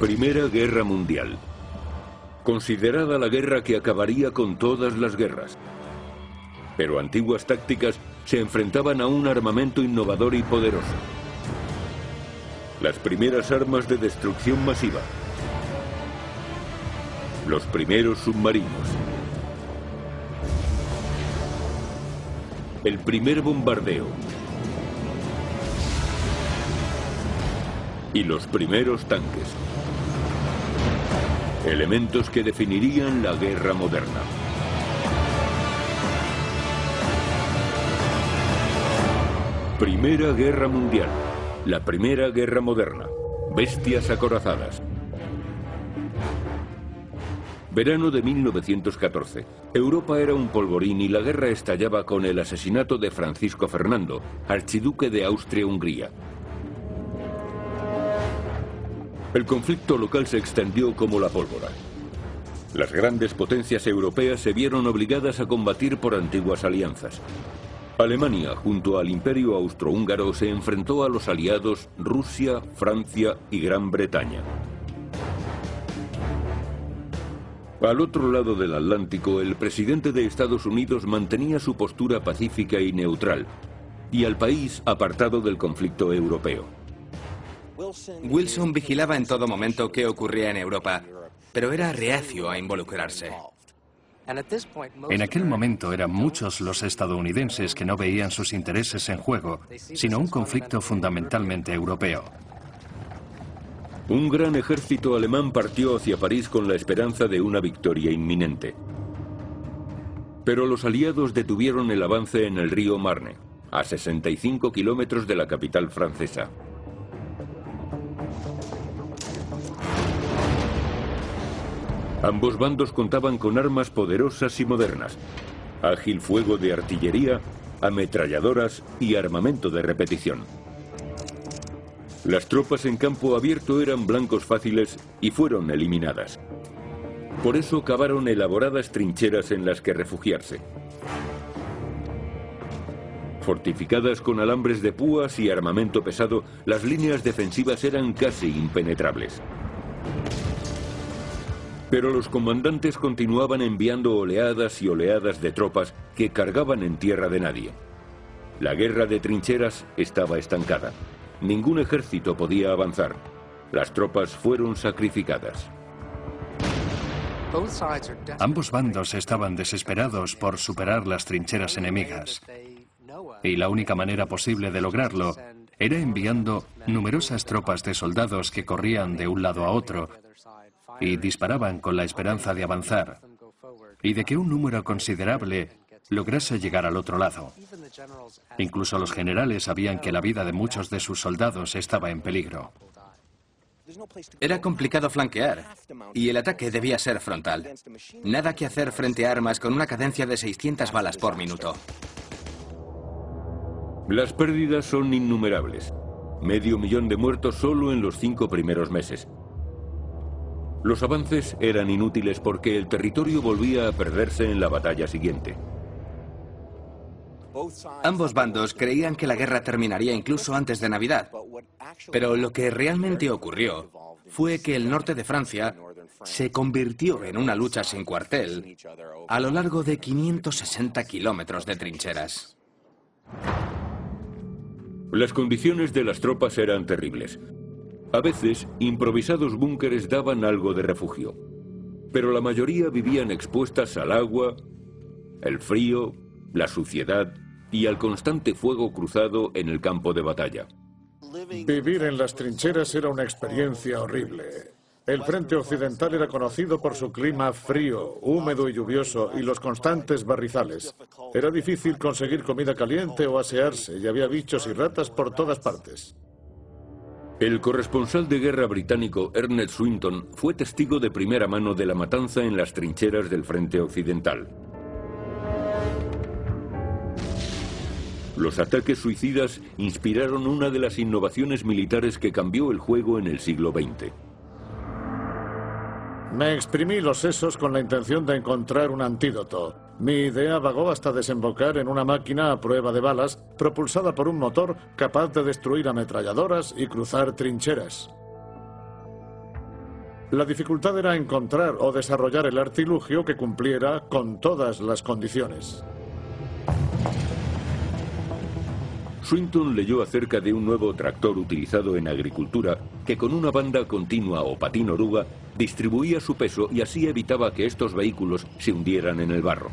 Primera Guerra Mundial. Considerada la guerra que acabaría con todas las guerras. Pero antiguas tácticas se enfrentaban a un armamento innovador y poderoso. Las primeras armas de destrucción masiva. Los primeros submarinos. El primer bombardeo. Y los primeros tanques. Elementos que definirían la guerra moderna. Primera Guerra Mundial. La Primera Guerra Moderna. Bestias acorazadas. Verano de 1914. Europa era un polvorín y la guerra estallaba con el asesinato de Francisco Fernando, archiduque de Austria-Hungría. El conflicto local se extendió como la pólvora. Las grandes potencias europeas se vieron obligadas a combatir por antiguas alianzas. Alemania, junto al Imperio Austrohúngaro, se enfrentó a los aliados Rusia, Francia y Gran Bretaña. Al otro lado del Atlántico, el presidente de Estados Unidos mantenía su postura pacífica y neutral, y al país apartado del conflicto europeo. Wilson vigilaba en todo momento qué ocurría en Europa, pero era reacio a involucrarse. En aquel momento eran muchos los estadounidenses que no veían sus intereses en juego, sino un conflicto fundamentalmente europeo. Un gran ejército alemán partió hacia París con la esperanza de una victoria inminente. Pero los aliados detuvieron el avance en el río Marne, a 65 kilómetros de la capital francesa. Ambos bandos contaban con armas poderosas y modernas, ágil fuego de artillería, ametralladoras y armamento de repetición. Las tropas en campo abierto eran blancos fáciles y fueron eliminadas. Por eso cavaron elaboradas trincheras en las que refugiarse. Fortificadas con alambres de púas y armamento pesado, las líneas defensivas eran casi impenetrables. Pero los comandantes continuaban enviando oleadas y oleadas de tropas que cargaban en tierra de nadie. La guerra de trincheras estaba estancada. Ningún ejército podía avanzar. Las tropas fueron sacrificadas. Ambos bandos estaban desesperados por superar las trincheras enemigas. Y la única manera posible de lograrlo era enviando numerosas tropas de soldados que corrían de un lado a otro y disparaban con la esperanza de avanzar y de que un número considerable lograse llegar al otro lado. Incluso los generales sabían que la vida de muchos de sus soldados estaba en peligro. Era complicado flanquear y el ataque debía ser frontal. Nada que hacer frente a armas con una cadencia de 600 balas por minuto. Las pérdidas son innumerables. Medio millón de muertos solo en los cinco primeros meses. Los avances eran inútiles porque el territorio volvía a perderse en la batalla siguiente. Ambos bandos creían que la guerra terminaría incluso antes de Navidad. Pero lo que realmente ocurrió fue que el norte de Francia se convirtió en una lucha sin cuartel a lo largo de 560 kilómetros de trincheras. Las condiciones de las tropas eran terribles. A veces, improvisados búnkeres daban algo de refugio, pero la mayoría vivían expuestas al agua, el frío, la suciedad y al constante fuego cruzado en el campo de batalla. Vivir en las trincheras era una experiencia horrible. El frente occidental era conocido por su clima frío, húmedo y lluvioso y los constantes barrizales. Era difícil conseguir comida caliente o asearse y había bichos y ratas por todas partes. El corresponsal de guerra británico Ernest Swinton fue testigo de primera mano de la matanza en las trincheras del frente occidental. Los ataques suicidas inspiraron una de las innovaciones militares que cambió el juego en el siglo XX. Me exprimí los sesos con la intención de encontrar un antídoto. Mi idea vagó hasta desembocar en una máquina a prueba de balas, propulsada por un motor capaz de destruir ametralladoras y cruzar trincheras. La dificultad era encontrar o desarrollar el artilugio que cumpliera con todas las condiciones. Swinton leyó acerca de un nuevo tractor utilizado en agricultura que con una banda continua o patín oruga distribuía su peso y así evitaba que estos vehículos se hundieran en el barro.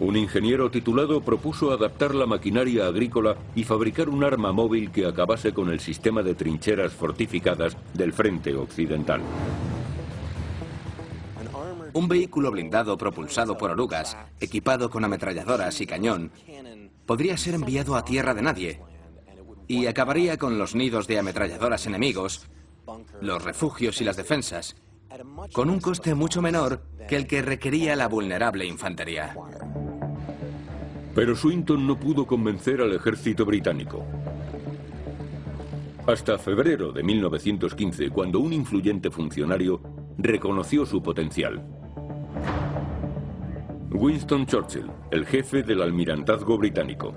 Un ingeniero titulado propuso adaptar la maquinaria agrícola y fabricar un arma móvil que acabase con el sistema de trincheras fortificadas del frente occidental. Un vehículo blindado propulsado por orugas, equipado con ametralladoras y cañón, podría ser enviado a tierra de nadie y acabaría con los nidos de ametralladoras enemigos, los refugios y las defensas, con un coste mucho menor que el que requería la vulnerable infantería. Pero Swinton no pudo convencer al ejército británico. Hasta febrero de 1915, cuando un influyente funcionario reconoció su potencial. Winston Churchill, el jefe del almirantazgo británico.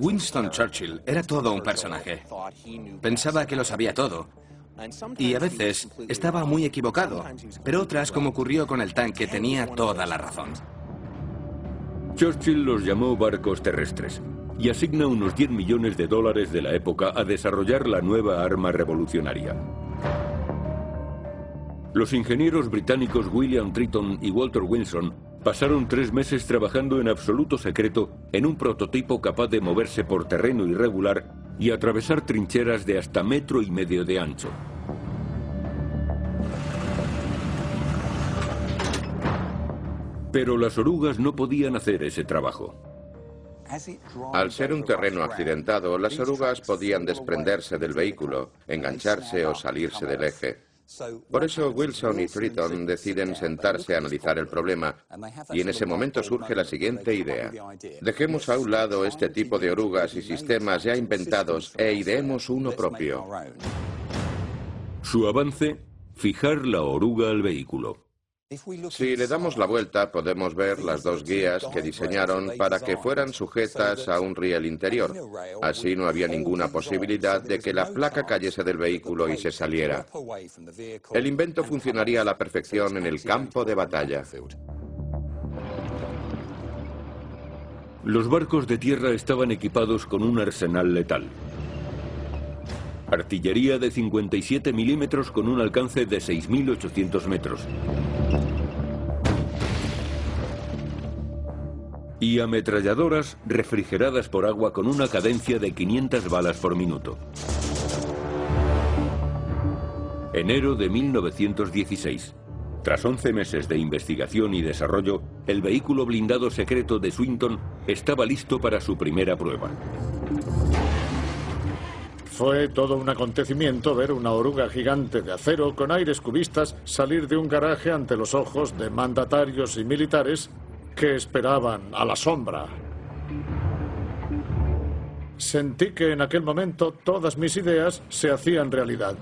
Winston Churchill era todo un personaje. Pensaba que lo sabía todo. Y a veces estaba muy equivocado, pero otras, como ocurrió con el tanque, tenía toda la razón. Churchill los llamó barcos terrestres y asigna unos 10 millones de dólares de la época a desarrollar la nueva arma revolucionaria. Los ingenieros británicos William Triton y Walter Wilson pasaron tres meses trabajando en absoluto secreto en un prototipo capaz de moverse por terreno irregular y atravesar trincheras de hasta metro y medio de ancho. Pero las orugas no podían hacer ese trabajo. Al ser un terreno accidentado, las orugas podían desprenderse del vehículo, engancharse o salirse del eje. Por eso Wilson y Triton deciden sentarse a analizar el problema y en ese momento surge la siguiente idea. Dejemos a un lado este tipo de orugas y sistemas ya inventados e ideemos uno propio. Su avance, fijar la oruga al vehículo. Si le damos la vuelta, podemos ver las dos guías que diseñaron para que fueran sujetas a un riel interior. Así no había ninguna posibilidad de que la placa cayese del vehículo y se saliera. El invento funcionaría a la perfección en el campo de batalla. Los barcos de tierra estaban equipados con un arsenal letal. Artillería de 57 milímetros con un alcance de 6.800 metros. Y ametralladoras refrigeradas por agua con una cadencia de 500 balas por minuto. Enero de 1916. Tras 11 meses de investigación y desarrollo, el vehículo blindado secreto de Swinton estaba listo para su primera prueba. Fue todo un acontecimiento ver una oruga gigante de acero con aires cubistas salir de un garaje ante los ojos de mandatarios y militares que esperaban a la sombra. Sentí que en aquel momento todas mis ideas se hacían realidad.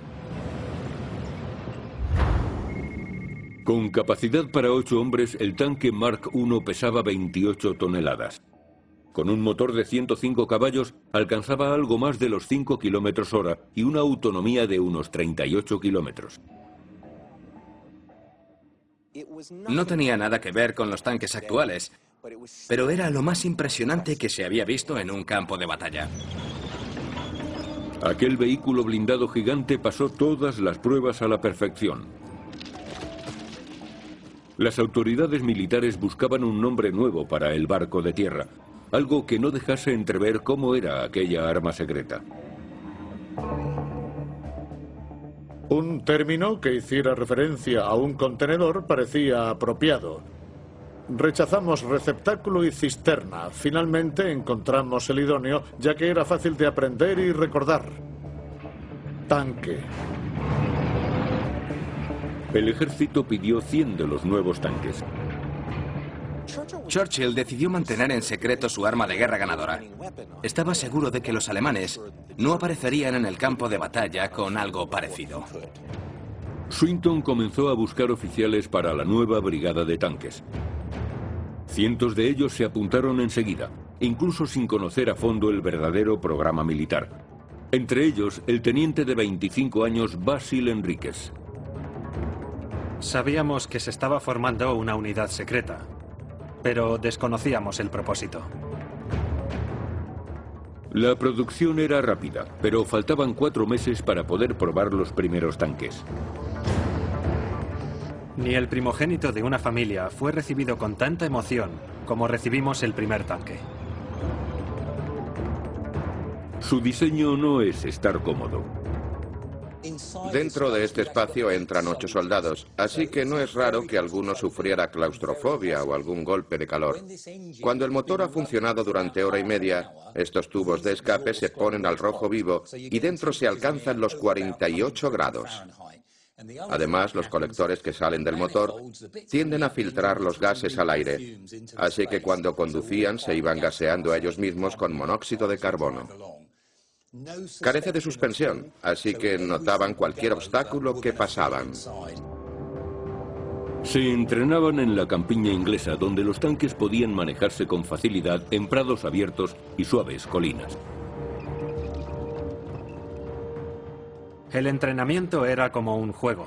Con capacidad para ocho hombres, el tanque Mark I pesaba 28 toneladas. Con un motor de 105 caballos, alcanzaba algo más de los 5 kilómetros hora y una autonomía de unos 38 kilómetros. No tenía nada que ver con los tanques actuales, pero era lo más impresionante que se había visto en un campo de batalla. Aquel vehículo blindado gigante pasó todas las pruebas a la perfección. Las autoridades militares buscaban un nombre nuevo para el barco de tierra, algo que no dejase entrever cómo era aquella arma secreta. Un término que hiciera referencia a un contenedor parecía apropiado. Rechazamos receptáculo y cisterna. Finalmente encontramos el idóneo, ya que era fácil de aprender y recordar. Tanque. El ejército pidió 100 de los nuevos tanques. Churchill decidió mantener en secreto su arma de guerra ganadora. Estaba seguro de que los alemanes no aparecerían en el campo de batalla con algo parecido. Swinton comenzó a buscar oficiales para la nueva brigada de tanques. Cientos de ellos se apuntaron enseguida. incluso sin conocer a fondo el verdadero programa militar. Entre ellos, el teniente de 25 años Basil Enríquez. Sabíamos que se estaba formando una unidad secreta, pero desconocíamos el propósito. La producción era rápida, pero faltaban cuatro meses para poder probar los primeros tanques. Ni el primogénito de una familia fue recibido con tanta emoción como recibimos el primer tanque. Su diseño no es estar cómodo. Dentro de este espacio entran ocho soldados, así que no es raro que alguno sufriera claustrofobia o algún golpe de calor. Cuando el motor ha funcionado durante hora y media, estos tubos de escape se ponen al rojo vivo y dentro se alcanzan los 48 grados. Además, los colectores que salen del motor tienden a filtrar los gases al aire, así que cuando conducían se iban gaseando a ellos mismos con monóxido de carbono. Carece de suspensión, así que notaban cualquier obstáculo que pasaban. Se entrenaban en la campiña inglesa, donde los tanques podían manejarse con facilidad en prados abiertos y suaves colinas. El entrenamiento era como un juego.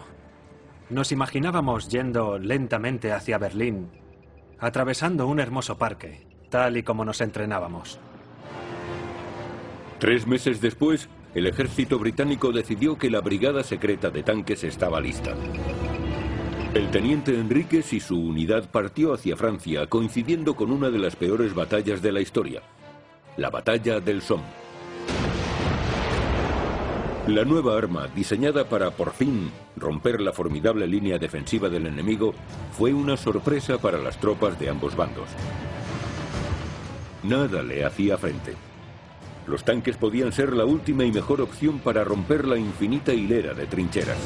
Nos imaginábamos yendo lentamente hacia Berlín, atravesando un hermoso parque, tal y como nos entrenábamos. Tres meses después, el ejército británico decidió que la brigada secreta de tanques estaba lista. El teniente Enríquez y su unidad partió hacia Francia, coincidiendo con una de las peores batallas de la historia, la batalla del Somme. La nueva arma, diseñada para por fin romper la formidable línea defensiva del enemigo, fue una sorpresa para las tropas de ambos bandos. Nada le hacía frente. Los tanques podían ser la última y mejor opción para romper la infinita hilera de trincheras.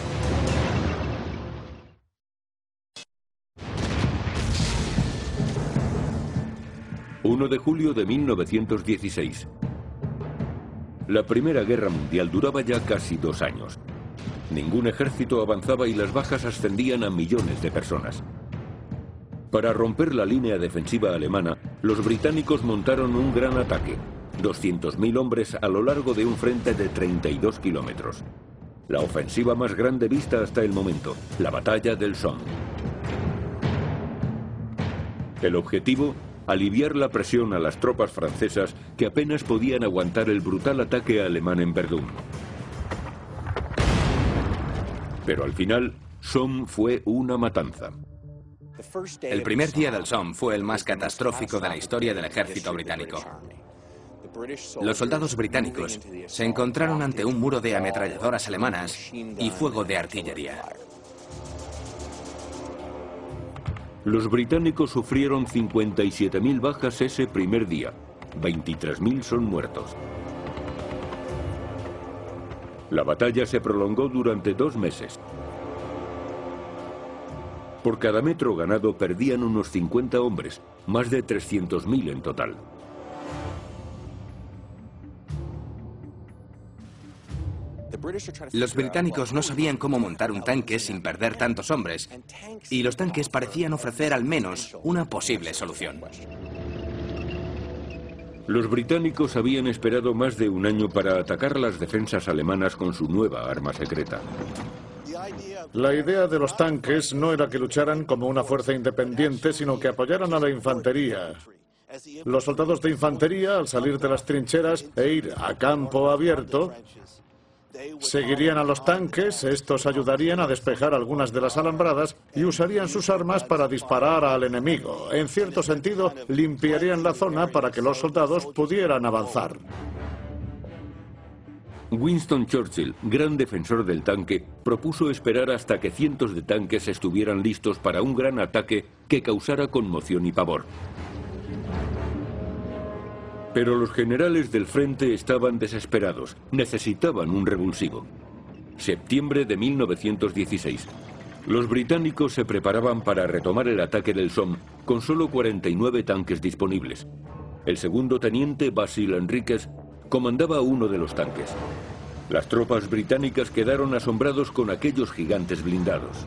...1 de julio de 1916... La Primera Guerra Mundial duraba ya casi dos años. Ningún ejército avanzaba y las bajas ascendían a millones de personas. Para romper la línea defensiva alemana, los británicos montaron un gran ataque, 200.000 hombres a lo largo de un frente de 32 kilómetros. La ofensiva más grande vista hasta el momento, la batalla del Somme. El objetivo, aliviar la presión a las tropas francesas que apenas podían aguantar el brutal ataque alemán en Verdún. Pero al final, Somme fue una matanza. El primer día del Somme fue el más catastrófico de la historia del ejército británico. Los soldados británicos se encontraron ante un muro de ametralladoras alemanas y fuego de artillería. Los británicos sufrieron 57.000 bajas ese primer día. 23.000 son muertos. La batalla se prolongó durante dos meses. Por cada metro ganado perdían unos 50 hombres, más de 300.000 en total. Los británicos no sabían cómo montar un tanque sin perder tantos hombres, y los tanques parecían ofrecer al menos una posible solución. Los británicos habían esperado más de un año para atacar las defensas alemanas con su nueva arma secreta. La idea de los tanques no era que lucharan como una fuerza independiente, sino que apoyaran a la infantería. Los soldados de infantería, al salir de las trincheras e ir a campo abierto, Seguirían a los tanques, estos ayudarían a despejar algunas de las alambradas y usarían sus armas para disparar al enemigo. En cierto sentido, limpiarían la zona para que los soldados pudieran avanzar. Winston Churchill, gran defensor del tanque, propuso esperar hasta que cientos de tanques estuvieran listos para un gran ataque que causara conmoción y pavor. Pero los generales del frente estaban desesperados, necesitaban un revulsivo. Septiembre de 1916. Los británicos se preparaban para retomar el ataque del Somme con solo 49 tanques disponibles. El segundo teniente, Basil Enríquez, comandaba uno de los tanques. Las tropas británicas quedaron asombrados con aquellos gigantes blindados.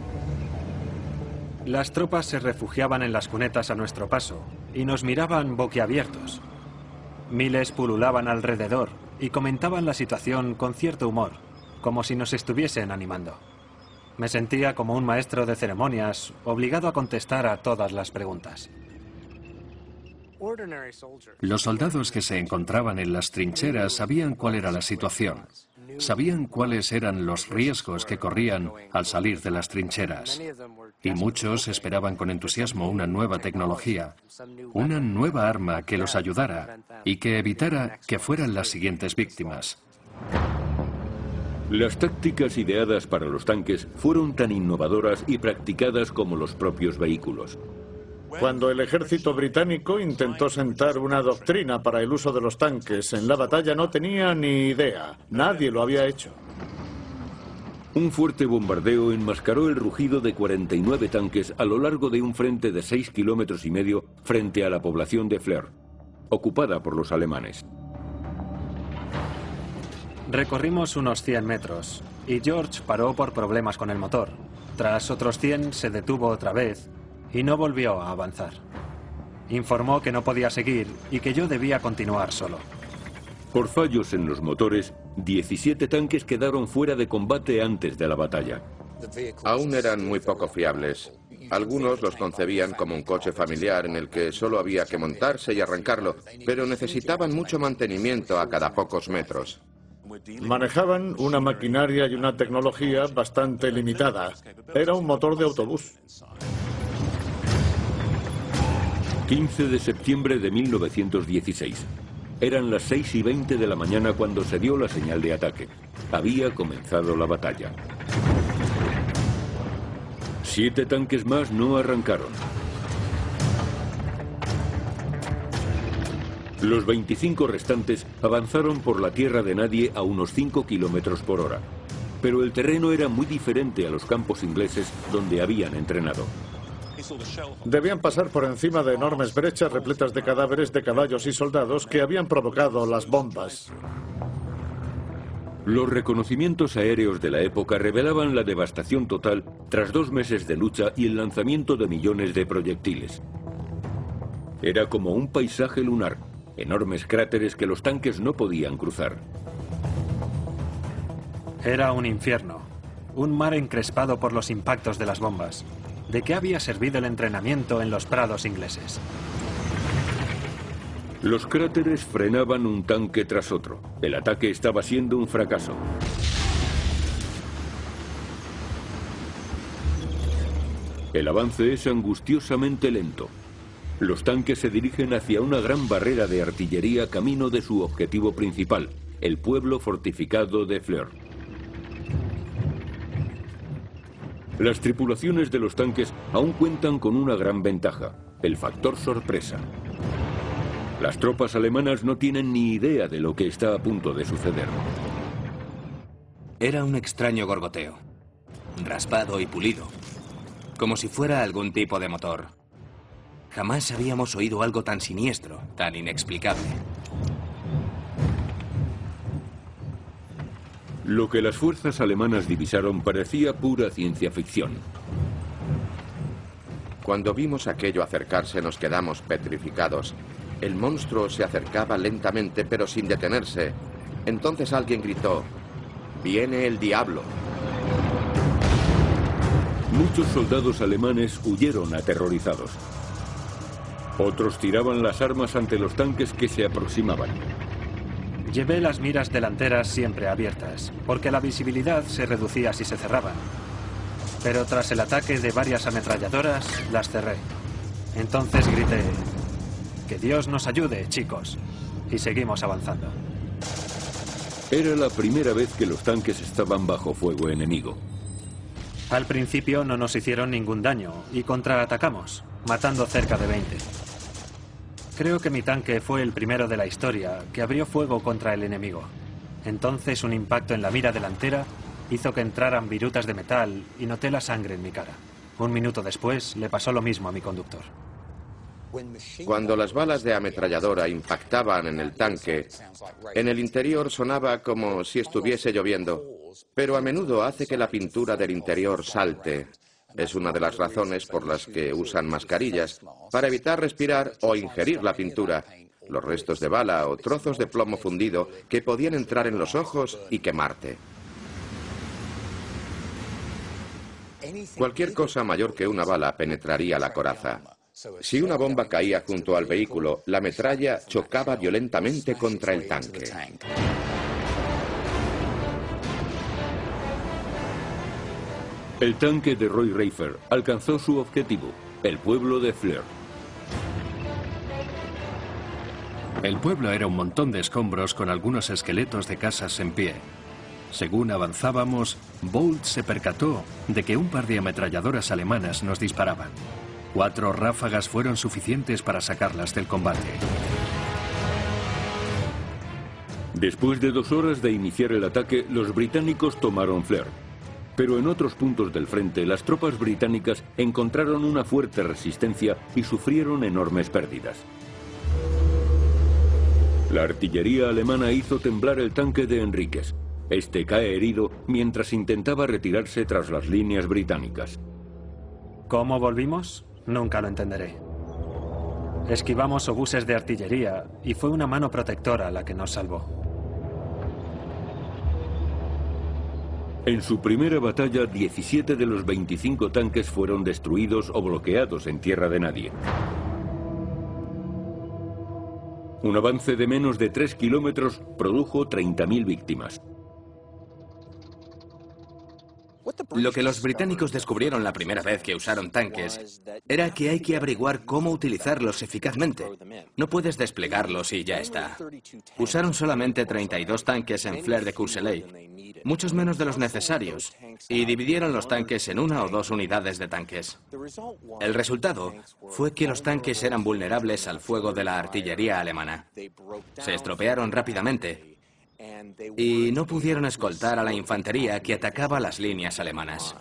Las tropas se refugiaban en las cunetas a nuestro paso y nos miraban boquiabiertos. Miles pululaban alrededor y comentaban la situación con cierto humor, como si nos estuviesen animando. Me sentía como un maestro de ceremonias, obligado a contestar a todas las preguntas. Los soldados que se encontraban en las trincheras sabían cuál era la situación. Sabían cuáles eran los riesgos que corrían al salir de las trincheras. Y muchos esperaban con entusiasmo una nueva tecnología, una nueva arma que los ayudara y que evitara que fueran las siguientes víctimas. Las tácticas ideadas para los tanques fueron tan innovadoras y practicadas como los propios vehículos. Cuando el ejército británico intentó sentar una doctrina para el uso de los tanques en la batalla no tenía ni idea. Nadie lo había hecho. Un fuerte bombardeo enmascaró el rugido de 49 tanques a lo largo de un frente de 6 kilómetros y medio frente a la población de Fleur, ocupada por los alemanes. Recorrimos unos 100 metros y George paró por problemas con el motor. Tras otros 100 se detuvo otra vez y no volvió a avanzar. Informó que no podía seguir y que yo debía continuar solo. Por fallos en los motores, 17 tanques quedaron fuera de combate antes de la batalla. Aún eran muy poco fiables. Algunos los concebían como un coche familiar en el que solo había que montarse y arrancarlo, pero necesitaban mucho mantenimiento a cada pocos metros. Manejaban una maquinaria y una tecnología bastante limitada. Era un motor de autobús. 15 de septiembre de 1916. Eran las 6 y 20 de la mañana cuando se dio la señal de ataque. Había comenzado la batalla. Siete tanques más no arrancaron. Los 25 restantes avanzaron por la tierra de nadie a unos 5 kilómetros por hora. Pero el terreno era muy diferente a los campos ingleses donde habían entrenado. Debían pasar por encima de enormes brechas repletas de cadáveres de caballos y soldados que habían provocado las bombas. Los reconocimientos aéreos de la época revelaban la devastación total tras dos meses de lucha y el lanzamiento de millones de proyectiles. Era como un paisaje lunar, enormes cráteres que los tanques no podían cruzar. Era un infierno, un mar encrespado por los impactos de las bombas. ¿De qué había servido el entrenamiento en los prados ingleses? Los cráteres frenaban un tanque tras otro. El ataque estaba siendo un fracaso. El avance es angustiosamente lento. Los tanques se dirigen hacia una gran barrera de artillería camino de su objetivo principal, el pueblo fortificado de Fleur. Las tripulaciones de los tanques aún cuentan con una gran ventaja, el factor sorpresa. Las tropas alemanas no tienen ni idea de lo que está a punto de suceder. Era un extraño gorgoteo, raspado y pulido, como si fuera algún tipo de motor. Jamás habíamos oído algo tan siniestro, tan inexplicable. Lo que las fuerzas alemanas divisaron parecía pura ciencia ficción. Cuando vimos aquello acercarse nos quedamos petrificados. El monstruo se acercaba lentamente pero sin detenerse. Entonces alguien gritó, ¡Viene el diablo! Muchos soldados alemanes huyeron aterrorizados. Otros tiraban las armas ante los tanques que se aproximaban. Llevé las miras delanteras siempre abiertas, porque la visibilidad se reducía si se cerraban. Pero tras el ataque de varias ametralladoras, las cerré. Entonces grité, que Dios nos ayude, chicos. Y seguimos avanzando. Era la primera vez que los tanques estaban bajo fuego enemigo. Al principio no nos hicieron ningún daño y contraatacamos, matando cerca de 20. Creo que mi tanque fue el primero de la historia que abrió fuego contra el enemigo. Entonces un impacto en la mira delantera hizo que entraran virutas de metal y noté la sangre en mi cara. Un minuto después le pasó lo mismo a mi conductor. Cuando las balas de ametralladora impactaban en el tanque, en el interior sonaba como si estuviese lloviendo, pero a menudo hace que la pintura del interior salte, es una de las razones por las que usan mascarillas, para evitar respirar o ingerir la pintura. los restos de bala o trozos de plomo fundido que podían entrar en los ojos y quemarte. Cualquier cosa mayor que una bala penetraría la coraza. Si una bomba caía junto al vehículo, la metralla chocaba violentamente contra el tanque. El tanque de Roy Reifer alcanzó su objetivo, el pueblo de Fleur. El pueblo era un montón de escombros con algunos esqueletos de casas en pie. Según avanzábamos, Bolt se percató de que un par de ametralladoras alemanas nos disparaban. Cuatro ráfagas fueron suficientes para sacarlas del combate. Después de dos horas de iniciar el ataque, los británicos tomaron Fleur. Pero en otros puntos del frente, las tropas británicas encontraron una fuerte resistencia y sufrieron enormes pérdidas. La artillería alemana hizo temblar el tanque de Enríquez. Este cae herido mientras intentaba retirarse tras las líneas británicas. ¿Cómo volvimos? Nunca lo entenderé. Esquivamos obuses de artillería y fue una mano protectora la que nos salvó. En su primera batalla, 17 de los 25 tanques fueron destruidos o bloqueados en tierra de nadie. Un avance de menos de 3 kilómetros produjo 30.000 víctimas. Lo que los británicos descubrieron la primera vez que usaron tanques era que hay que averiguar cómo utilizarlos eficazmente. No puedes desplegarlos y ya está. Usaron solamente 32 tanques en Fleur de Courceley, muchos menos de los necesarios, y dividieron los tanques en una o dos unidades de tanques. El resultado fue que los tanques eran vulnerables al fuego de la artillería alemana. Se estropearon rápidamente y no pudieron escoltar a la infantería que atacaba las líneas alemanas.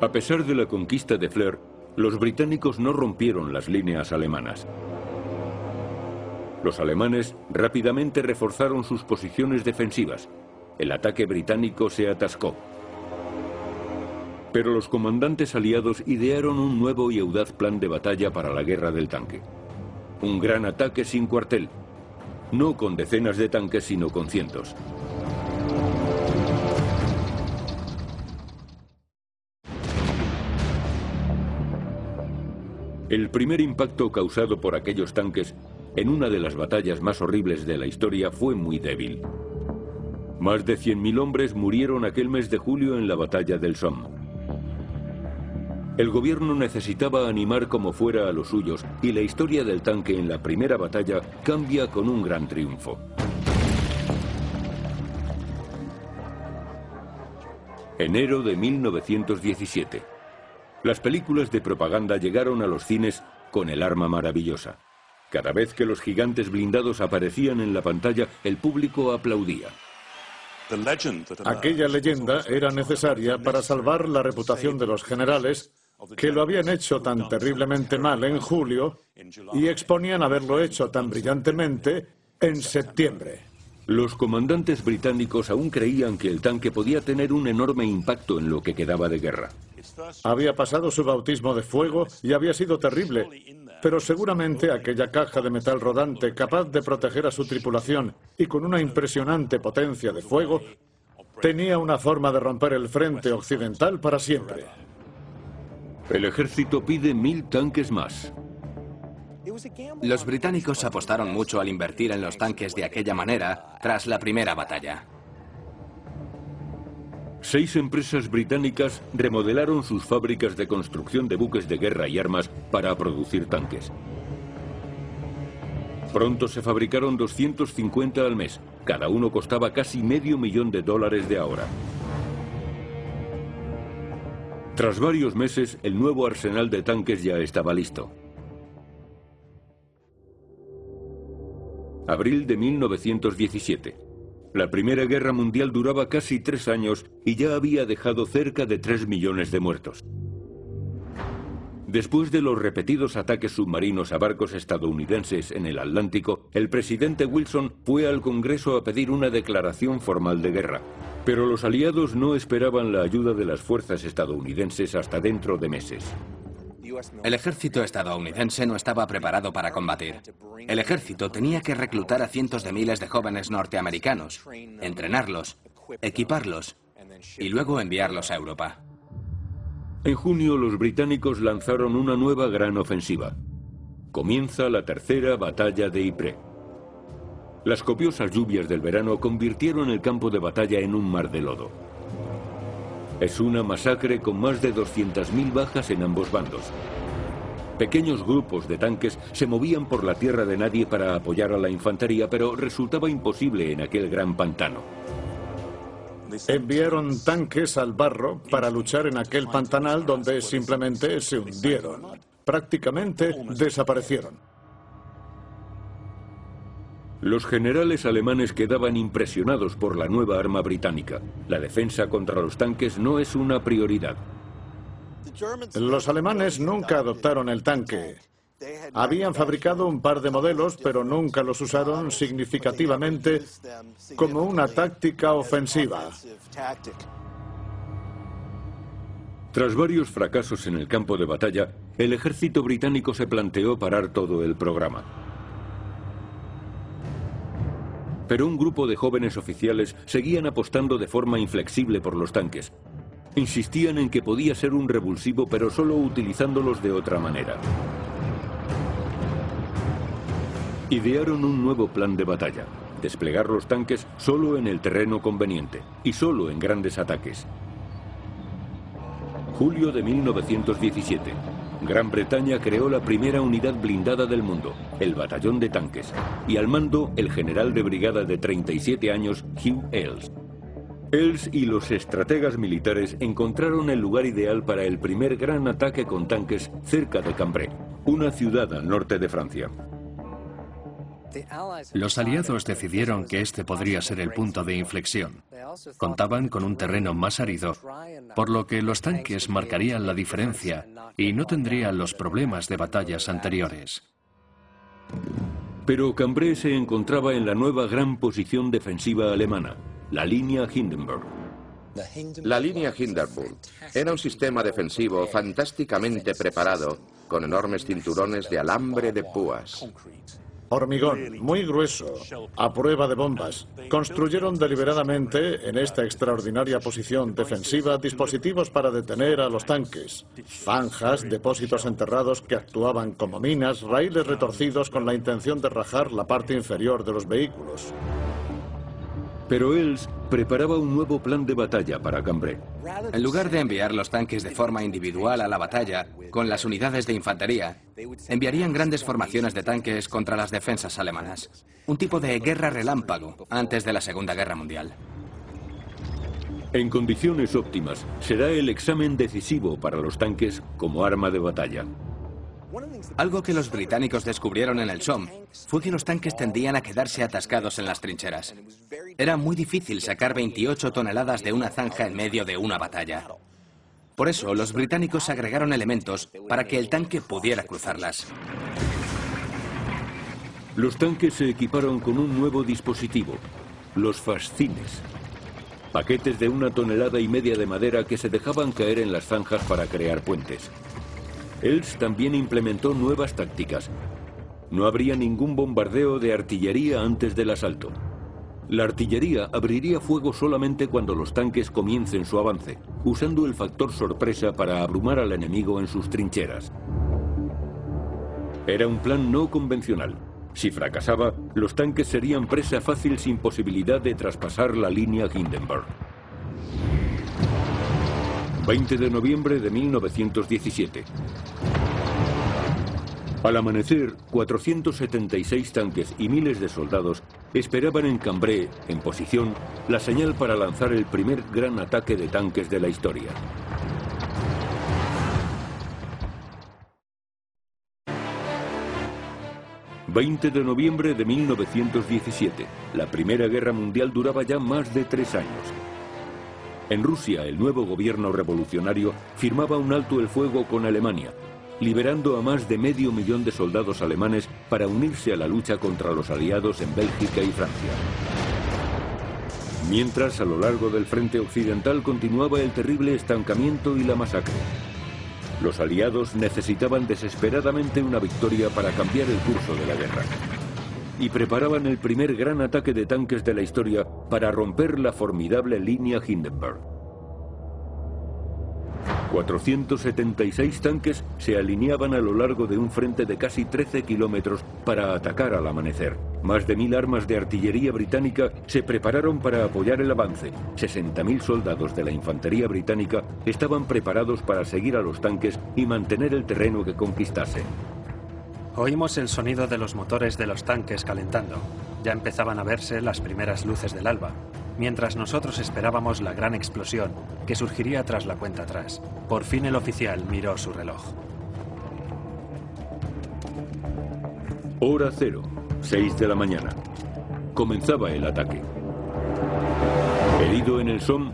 A pesar de la conquista de Fleur, los británicos no rompieron las líneas alemanas. Los alemanes rápidamente reforzaron sus posiciones defensivas. El ataque británico se atascó. Pero los comandantes aliados idearon un nuevo y audaz plan de batalla para la guerra del tanque. Un gran ataque sin cuartel, no con decenas de tanques, sino con cientos. El primer impacto causado por aquellos tanques en una de las batallas más horribles de la historia fue muy débil. Más de 100.000 hombres murieron aquel mes de julio en la batalla del Somme. El gobierno necesitaba animar como fuera a los suyos y la historia del tanque en la primera batalla cambia con un gran triunfo. Enero de 1917. Las películas de propaganda llegaron a los cines con el arma maravillosa. Cada vez que los gigantes blindados aparecían en la pantalla, el público aplaudía. Aquella leyenda era necesaria para salvar la reputación de los generales que lo habían hecho tan terriblemente mal en julio y exponían haberlo hecho tan brillantemente en septiembre. Los comandantes británicos aún creían que el tanque podía tener un enorme impacto en lo que quedaba de guerra. Había pasado su bautismo de fuego y había sido terrible, pero seguramente aquella caja de metal rodante capaz de proteger a su tripulación y con una impresionante potencia de fuego tenía una forma de romper el frente occidental para siempre. El ejército pide mil tanques más. Los británicos apostaron mucho al invertir en los tanques de aquella manera tras la primera batalla. Seis empresas británicas remodelaron sus fábricas de construcción de buques de guerra y armas para producir tanques. Pronto se fabricaron 250 al mes. Cada uno costaba casi medio millón de dólares de ahora. Tras varios meses, el nuevo arsenal de tanques ya estaba listo. Abril de 1917. La Primera Guerra Mundial duraba casi tres años y ya había dejado cerca de tres millones de muertos. Después de los repetidos ataques submarinos a barcos estadounidenses en el Atlántico, el presidente Wilson fue al Congreso a pedir una declaración formal de guerra. Pero los aliados no esperaban la ayuda de las fuerzas estadounidenses hasta dentro de meses. El ejército estadounidense no estaba preparado para combatir. El ejército tenía que reclutar a cientos de miles de jóvenes norteamericanos, entrenarlos, equiparlos y luego enviarlos a Europa. En junio los británicos lanzaron una nueva gran ofensiva. Comienza la tercera batalla de Ypres. Las copiosas lluvias del verano convirtieron el campo de batalla en un mar de lodo. Es una masacre con más de 200.000 bajas en ambos bandos. Pequeños grupos de tanques se movían por la tierra de nadie para apoyar a la infantería, pero resultaba imposible en aquel gran pantano. Enviaron tanques al barro para luchar en aquel pantanal donde simplemente se hundieron. Prácticamente desaparecieron. Los generales alemanes quedaban impresionados por la nueva arma británica. La defensa contra los tanques no es una prioridad. Los alemanes nunca adoptaron el tanque. Habían fabricado un par de modelos, pero nunca los usaron significativamente como una táctica ofensiva. Tras varios fracasos en el campo de batalla, el ejército británico se planteó parar todo el programa. Pero un grupo de jóvenes oficiales seguían apostando de forma inflexible por los tanques. Insistían en que podía ser un revulsivo, pero solo utilizándolos de otra manera. Idearon un nuevo plan de batalla, desplegar los tanques solo en el terreno conveniente y solo en grandes ataques. Julio de 1917. Gran Bretaña creó la primera unidad blindada del mundo, el Batallón de Tanques, y al mando el general de brigada de 37 años, Hugh Ailes. Ailes y los estrategas militares encontraron el lugar ideal para el primer gran ataque con tanques cerca de Cambrai, una ciudad al norte de Francia. Los aliados decidieron que este podría ser el punto de inflexión. Contaban con un terreno más árido, por lo que los tanques marcarían la diferencia y no tendrían los problemas de batallas anteriores. Pero Cambrai se encontraba en la nueva gran posición defensiva alemana, la línea Hindenburg. La línea Hindenburg era un sistema defensivo fantásticamente preparado, con enormes cinturones de alambre de púas. Hormigón, muy grueso, a prueba de bombas. Construyeron deliberadamente en esta extraordinaria posición defensiva dispositivos para detener a los tanques. Zanjas, depósitos enterrados que actuaban como minas, raíles retorcidos con la intención de rajar la parte inferior de los vehículos. Pero Ells preparaba un nuevo plan de batalla para Cambrai. En lugar de enviar los tanques de forma individual a la batalla con las unidades de infantería, enviarían grandes formaciones de tanques contra las defensas alemanas. Un tipo de guerra relámpago antes de la Segunda Guerra Mundial. En condiciones óptimas, será el examen decisivo para los tanques como arma de batalla. Algo que los británicos descubrieron en el Somme fue que los tanques tendían a quedarse atascados en las trincheras. Era muy difícil sacar 28 toneladas de una zanja en medio de una batalla. Por eso, los británicos agregaron elementos para que el tanque pudiera cruzarlas. Los tanques se equiparon con un nuevo dispositivo, los fascines. Paquetes de una tonelada y media de madera que se dejaban caer en las zanjas para crear puentes. Els también implementó nuevas tácticas. No habría ningún bombardeo de artillería antes del asalto. La artillería abriría fuego solamente cuando los tanques comiencen su avance, usando el factor sorpresa para abrumar al enemigo en sus trincheras. Era un plan no convencional. Si fracasaba, los tanques serían presa fácil sin posibilidad de traspasar la línea Hindenburg. 20 de noviembre de 1917. Al amanecer, 476 tanques y miles de soldados esperaban en Cambrai, en posición, la señal para lanzar el primer gran ataque de tanques de la historia. ...20 de noviembre de 1917... ...la Primera Guerra Mundial duraba ya más de tres años... En Rusia, el nuevo gobierno revolucionario firmaba un alto el fuego con Alemania, liberando a más de medio millón de soldados alemanes para unirse a la lucha contra los aliados en Bélgica y Francia. Mientras, a lo largo del frente occidental continuaba el terrible estancamiento y la masacre. Los aliados necesitaban desesperadamente una victoria para cambiar el curso de la guerra. Y preparaban el primer gran ataque de tanques de la historia para romper la formidable línea Hindenburg. 476 tanques se alineaban a lo largo de un frente de casi 13 kilómetros para atacar al amanecer. Más de mil armas de artillería británica se prepararon para apoyar el avance. 60.000 soldados de la infantería británica estaban preparados para seguir a los tanques y mantener el terreno que conquistase. Oímos el sonido de los motores de los tanques calentando. Ya empezaban a verse las primeras luces del alba mientras nosotros esperábamos la gran explosión que surgiría tras la cuenta atrás. Por fin el oficial miró su reloj. Hora cero, 6 de la mañana. Comenzaba el ataque. Herido en el Somme,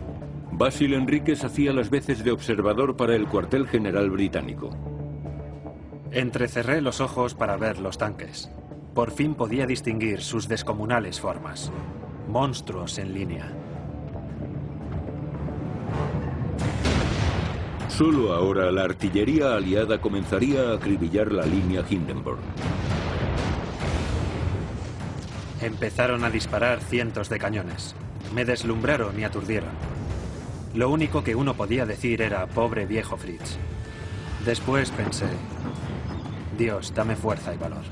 Basil Enríquez hacía las veces de observador para el cuartel general británico. Entrecerré los ojos para ver los tanques. Por fin podía distinguir sus descomunales formas monstruos en línea. Solo ahora la artillería aliada comenzaría a acribillar la línea Hindenburg. Empezaron a disparar cientos de cañones. Me deslumbraron y aturdieron. Lo único que uno podía decir era, pobre viejo Fritz. Después pensé, Dios, dame fuerza y valor.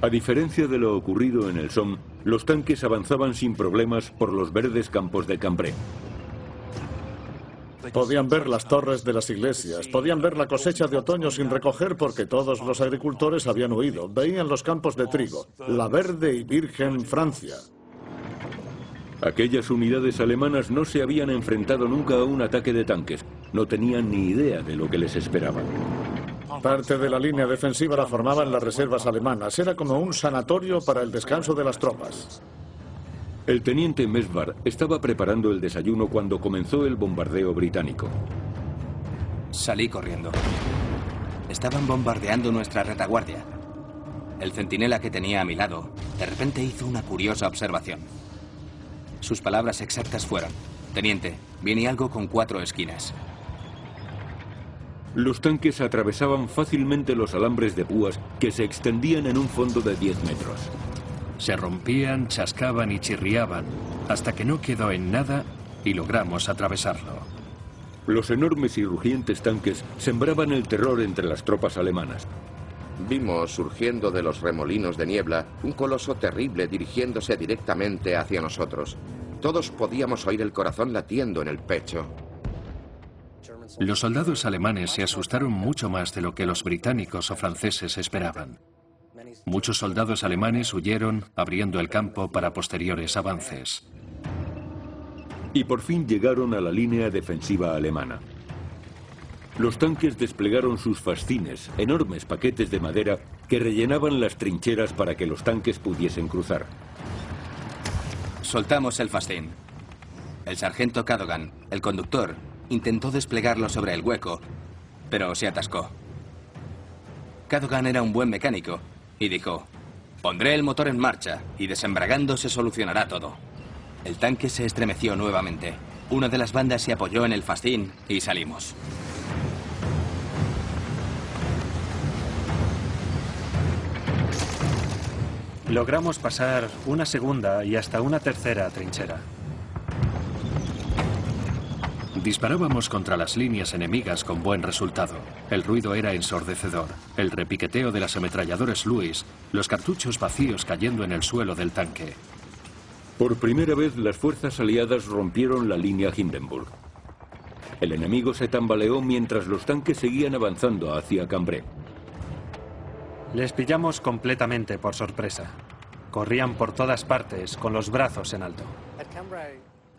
A diferencia de lo ocurrido en el Somme, los tanques avanzaban sin problemas por los verdes campos de Cambrai. Podían ver las torres de las iglesias, podían ver la cosecha de otoño sin recoger porque todos los agricultores habían huido. Veían los campos de trigo, la verde y virgen Francia. Aquellas unidades alemanas no se habían enfrentado nunca a un ataque de tanques. No tenían ni idea de lo que les esperaba. Parte de la línea defensiva la formaban las reservas alemanas. Era como un sanatorio para el descanso de las tropas. El teniente Mesvar estaba preparando el desayuno cuando comenzó el bombardeo británico. Salí corriendo. Estaban bombardeando nuestra retaguardia. El centinela que tenía a mi lado, de repente hizo una curiosa observación. Sus palabras exactas fueron, Teniente, viene algo con cuatro esquinas. Los tanques atravesaban fácilmente los alambres de púas que se extendían en un fondo de 10 metros. Se rompían, chascaban y chirriaban, hasta que no quedó en nada y logramos atravesarlo. Los enormes y rugientes tanques sembraban el terror entre las tropas alemanas. Vimos surgiendo de los remolinos de niebla un coloso terrible dirigiéndose directamente hacia nosotros. Todos podíamos oír el corazón latiendo en el pecho. Los soldados alemanes se asustaron mucho más de lo que los británicos o franceses esperaban. Muchos soldados alemanes huyeron, abriendo el campo para posteriores avances. Y por fin llegaron a la línea defensiva alemana. Los tanques desplegaron sus fascines, enormes paquetes de madera que rellenaban las trincheras para que los tanques pudiesen cruzar. Soltamos el fascín. El sargento Cadogan, el conductor, Intentó desplegarlo sobre el hueco, pero se atascó. Cadogan era un buen mecánico y dijo, pondré el motor en marcha y desembragando se solucionará todo. El tanque se estremeció nuevamente. Una de las bandas se apoyó en el fastín y salimos. Logramos pasar una segunda y hasta una tercera trinchera. Disparábamos contra las líneas enemigas con buen resultado. El ruido era ensordecedor. El repiqueteo de las ametralladoras Lewis, los cartuchos vacíos cayendo en el suelo del tanque. Por primera vez las fuerzas aliadas rompieron la línea Hindenburg. El enemigo se tambaleó mientras los tanques seguían avanzando hacia Cambrai. Les pillamos completamente por sorpresa. Corrían por todas partes con los brazos en alto.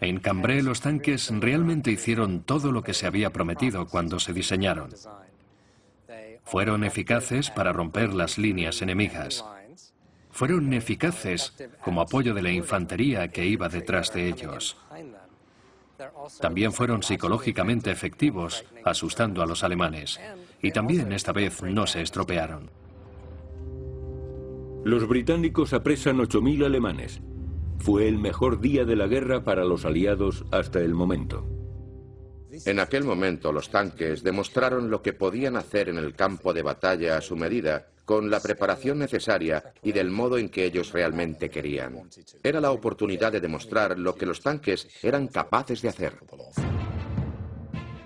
En Cambrai los tanques realmente hicieron todo lo que se había prometido cuando se diseñaron. Fueron eficaces para romper las líneas enemigas. Fueron eficaces como apoyo de la infantería que iba detrás de ellos. También fueron psicológicamente efectivos, asustando a los alemanes. Y también esta vez no se estropearon. Los británicos apresan 8.000 alemanes, fue el mejor día de la guerra para los aliados hasta el momento. En aquel momento los tanques demostraron lo que podían hacer en el campo de batalla a su medida, con la preparación necesaria y del modo en que ellos realmente querían. Era la oportunidad de demostrar lo que los tanques eran capaces de hacer.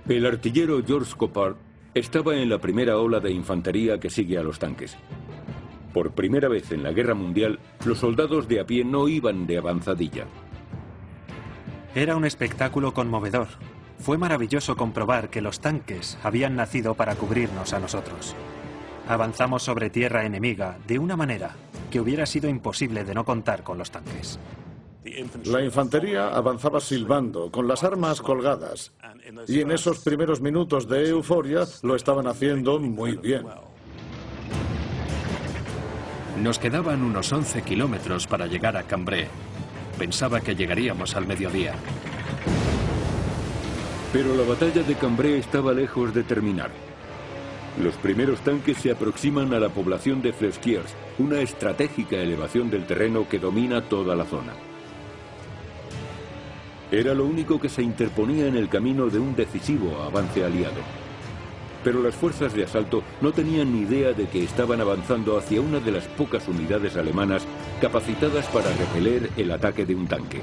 El artillero George Copard estaba en la primera ola de infantería que sigue a los tanques. Por primera vez en la guerra mundial, los soldados de a pie no iban de avanzadilla. Era un espectáculo conmovedor. Fue maravilloso comprobar que los tanques habían nacido para cubrirnos a nosotros. Avanzamos sobre tierra enemiga de una manera que hubiera sido imposible de no contar con los tanques. La infantería avanzaba silbando, con las armas colgadas, y en esos primeros minutos de euforia lo estaban haciendo muy bien. Nos quedaban unos 11 kilómetros para llegar a Cambrai. Pensaba que llegaríamos al mediodía. Pero la batalla de Cambrai estaba lejos de terminar. Los primeros tanques se aproximan a la población de Flesquiers, una estratégica elevación del terreno que domina toda la zona. Era lo único que se interponía en el camino de un decisivo avance aliado. Pero las fuerzas de asalto no tenían ni idea de que estaban avanzando hacia una de las pocas unidades alemanas capacitadas para repeler el ataque de un tanque.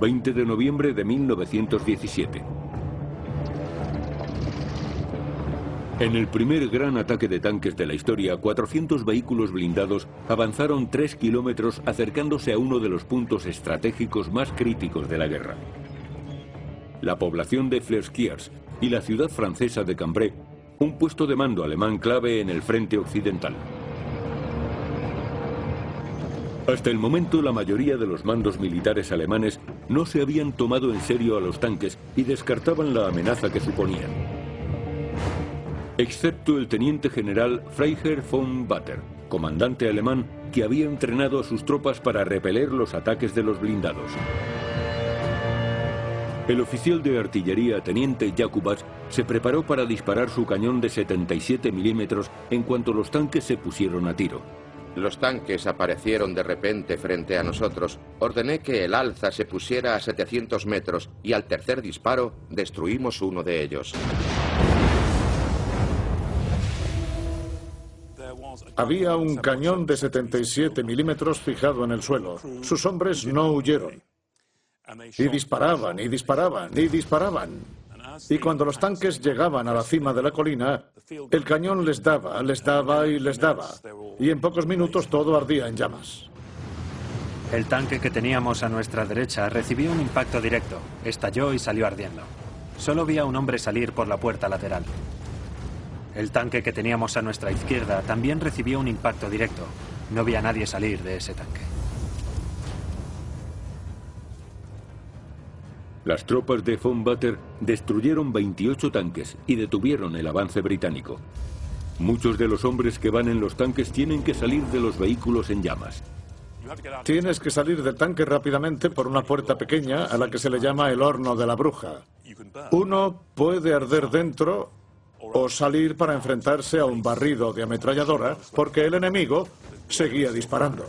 20 de noviembre de 1917. En el primer gran ataque de tanques de la historia, 400 vehículos blindados avanzaron 3 kilómetros acercándose a uno de los puntos estratégicos más críticos de la guerra. La población de Flesquiers y la ciudad francesa de Cambrai, un puesto de mando alemán clave en el frente occidental. Hasta el momento la mayoría de los mandos militares alemanes no se habían tomado en serio a los tanques y descartaban la amenaza que suponían excepto el teniente general Freiherr von Batter, comandante alemán que había entrenado a sus tropas para repeler los ataques de los blindados. El oficial de artillería, teniente Jakubas, se preparó para disparar su cañón de 77 milímetros en cuanto los tanques se pusieron a tiro. Los tanques aparecieron de repente frente a nosotros. Ordené que el alza se pusiera a 700 metros y al tercer disparo destruimos uno de ellos. Había un cañón de 77 milímetros fijado en el suelo. Sus hombres no huyeron. Y disparaban, y disparaban, y disparaban. Y cuando los tanques llegaban a la cima de la colina, el cañón les daba, les daba y les daba. Y en pocos minutos todo ardía en llamas. El tanque que teníamos a nuestra derecha recibió un impacto directo, estalló y salió ardiendo. Solo vi a un hombre salir por la puerta lateral. El tanque que teníamos a nuestra izquierda también recibió un impacto directo. No vi a nadie salir de ese tanque. Las tropas de von Butter destruyeron 28 tanques y detuvieron el avance británico. Muchos de los hombres que van en los tanques tienen que salir de los vehículos en llamas. Tienes que salir del tanque rápidamente por una puerta pequeña a la que se le llama el horno de la bruja. Uno puede arder dentro o salir para enfrentarse a un barrido de ametralladora porque el enemigo seguía disparando.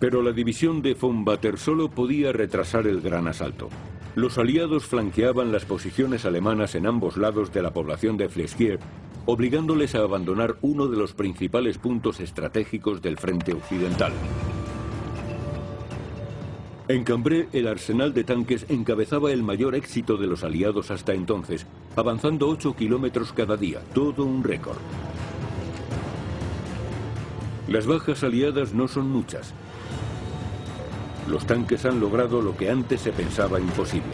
Pero la división de von Batter solo podía retrasar el gran asalto. Los aliados flanqueaban las posiciones alemanas en ambos lados de la población de Flesquier, obligándoles a abandonar uno de los principales puntos estratégicos del frente occidental. En Cambrai, el arsenal de tanques encabezaba el mayor éxito de los aliados hasta entonces, avanzando 8 kilómetros cada día, todo un récord. Las bajas aliadas no son muchas. Los tanques han logrado lo que antes se pensaba imposible.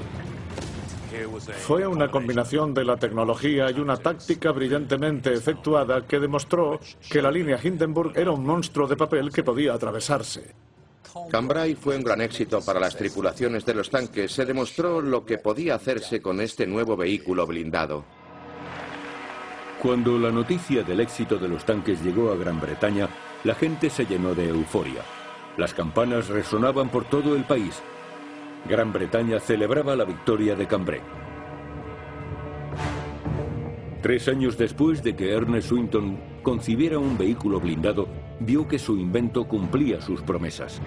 Fue una combinación de la tecnología y una táctica brillantemente efectuada que demostró que la línea Hindenburg era un monstruo de papel que podía atravesarse. Cambrai fue un gran éxito para las tripulaciones de los tanques. Se demostró lo que podía hacerse con este nuevo vehículo blindado. Cuando la noticia del éxito de los tanques llegó a Gran Bretaña, la gente se llenó de euforia. Las campanas resonaban por todo el país. Gran Bretaña celebraba la victoria de Cambrai. Tres años después de que Ernest Swinton concibiera un vehículo blindado, vio que su invento cumplía sus promesas.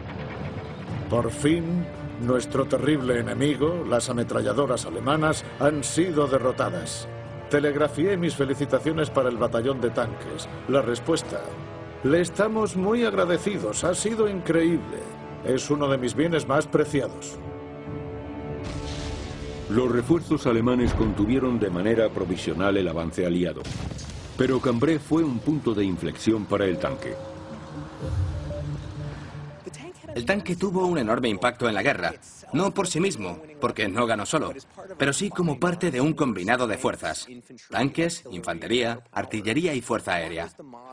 Por fin, nuestro terrible enemigo, las ametralladoras alemanas, han sido derrotadas. Telegrafié mis felicitaciones para el batallón de tanques. La respuesta. Le estamos muy agradecidos. Ha sido increíble. Es uno de mis bienes más preciados. Los refuerzos alemanes contuvieron de manera provisional el avance aliado. Pero Cambrai fue un punto de inflexión para el tanque. El tanque tuvo un enorme impacto en la guerra, no por sí mismo, porque no ganó solo, pero sí como parte de un combinado de fuerzas. Tanques, infantería, artillería y fuerza aérea.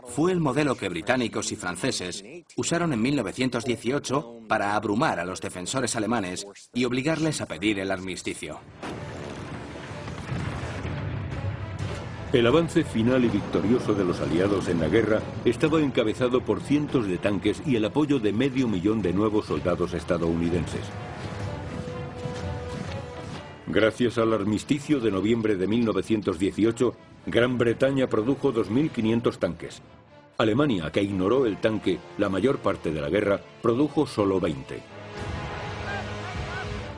Fue el modelo que británicos y franceses usaron en 1918 para abrumar a los defensores alemanes y obligarles a pedir el armisticio. El avance final y victorioso de los aliados en la guerra estaba encabezado por cientos de tanques y el apoyo de medio millón de nuevos soldados estadounidenses. Gracias al armisticio de noviembre de 1918, Gran Bretaña produjo 2.500 tanques. Alemania, que ignoró el tanque la mayor parte de la guerra, produjo solo 20.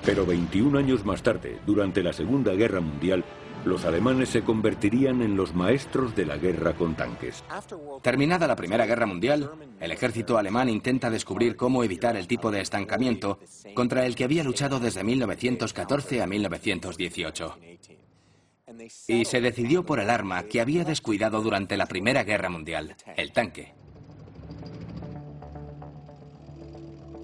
Pero 21 años más tarde, durante la Segunda Guerra Mundial, los alemanes se convertirían en los maestros de la guerra con tanques. Terminada la Primera Guerra Mundial, el ejército alemán intenta descubrir cómo evitar el tipo de estancamiento contra el que había luchado desde 1914 a 1918. Y se decidió por el arma que había descuidado durante la Primera Guerra Mundial, el tanque.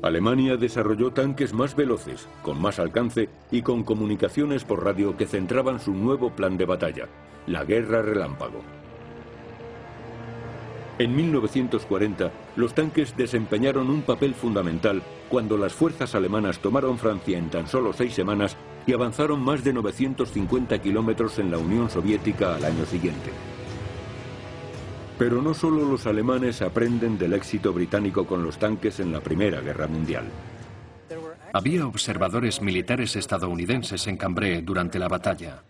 Alemania desarrolló tanques más veloces, con más alcance y con comunicaciones por radio que centraban su nuevo plan de batalla, la Guerra Relámpago. En 1940, los tanques desempeñaron un papel fundamental cuando las fuerzas alemanas tomaron Francia en tan solo seis semanas y avanzaron más de 950 kilómetros en la Unión Soviética al año siguiente. Pero no solo los alemanes aprenden del éxito británico con los tanques en la Primera Guerra Mundial. Había observadores militares estadounidenses en Cambrai durante la batalla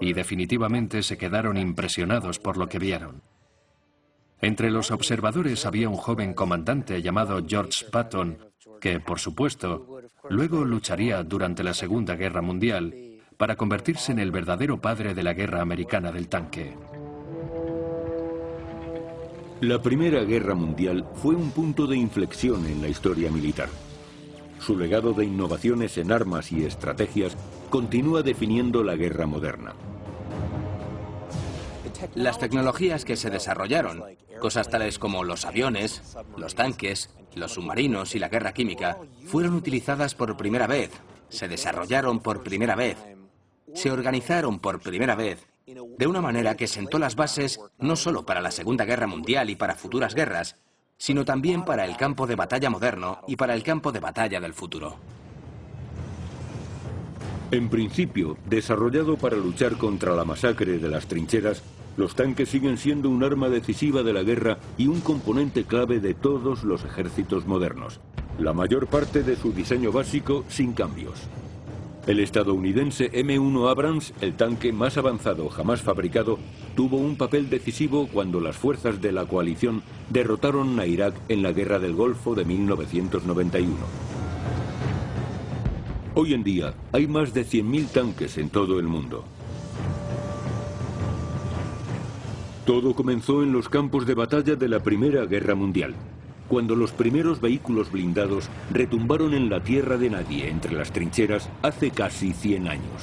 y definitivamente se quedaron impresionados por lo que vieron. Entre los observadores había un joven comandante llamado George Patton, que, por supuesto, luego lucharía durante la Segunda Guerra Mundial para convertirse en el verdadero padre de la guerra americana del tanque. La Primera Guerra Mundial fue un punto de inflexión en la historia militar. Su legado de innovaciones en armas y estrategias continúa definiendo la guerra moderna. Las tecnologías que se desarrollaron, cosas tales como los aviones, los tanques, los submarinos y la guerra química, fueron utilizadas por primera vez, se desarrollaron por primera vez, se organizaron por primera vez de una manera que sentó las bases no solo para la Segunda Guerra Mundial y para futuras guerras, sino también para el campo de batalla moderno y para el campo de batalla del futuro. En principio, desarrollado para luchar contra la masacre de las trincheras, los tanques siguen siendo un arma decisiva de la guerra y un componente clave de todos los ejércitos modernos. La mayor parte de su diseño básico sin cambios. El estadounidense M1 Abrams, el tanque más avanzado jamás fabricado, tuvo un papel decisivo cuando las fuerzas de la coalición derrotaron a Irak en la Guerra del Golfo de 1991. Hoy en día hay más de 100.000 tanques en todo el mundo. Todo comenzó en los campos de batalla de la Primera Guerra Mundial cuando los primeros vehículos blindados retumbaron en la tierra de nadie entre las trincheras hace casi 100 años.